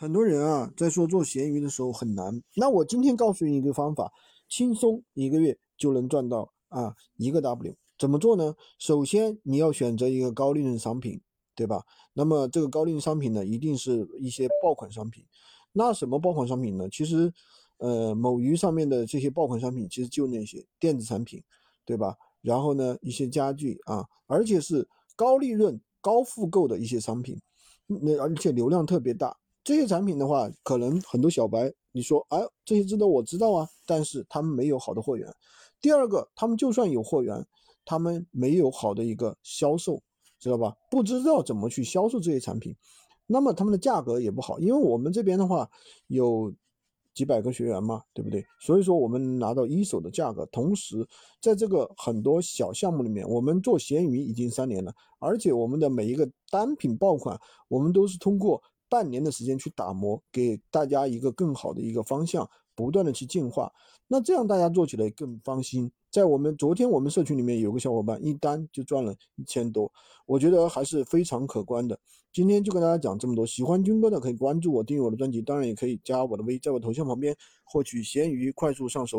很多人啊，在说做闲鱼的时候很难。那我今天告诉你一个方法，轻松一个月就能赚到啊一个 W。怎么做呢？首先你要选择一个高利润商品，对吧？那么这个高利润商品呢，一定是一些爆款商品。那什么爆款商品呢？其实，呃，某鱼上面的这些爆款商品，其实就那些电子产品，对吧？然后呢，一些家具啊，而且是高利润、高复购的一些商品，那而且流量特别大。这些产品的话，可能很多小白你说，哎，这些知道我知道啊，但是他们没有好的货源。第二个，他们就算有货源，他们没有好的一个销售，知道吧？不知道怎么去销售这些产品，那么他们的价格也不好。因为我们这边的话有几百个学员嘛，对不对？所以说我们拿到一手的价格，同时在这个很多小项目里面，我们做闲鱼已经三年了，而且我们的每一个单品爆款，我们都是通过。半年的时间去打磨，给大家一个更好的一个方向，不断的去进化，那这样大家做起来更放心。在我们昨天我们社群里面有个小伙伴一单就赚了一千多，我觉得还是非常可观的。今天就跟大家讲这么多，喜欢军哥的可以关注我，订阅我的专辑，当然也可以加我的微，在我头像旁边获取闲鱼快速上手。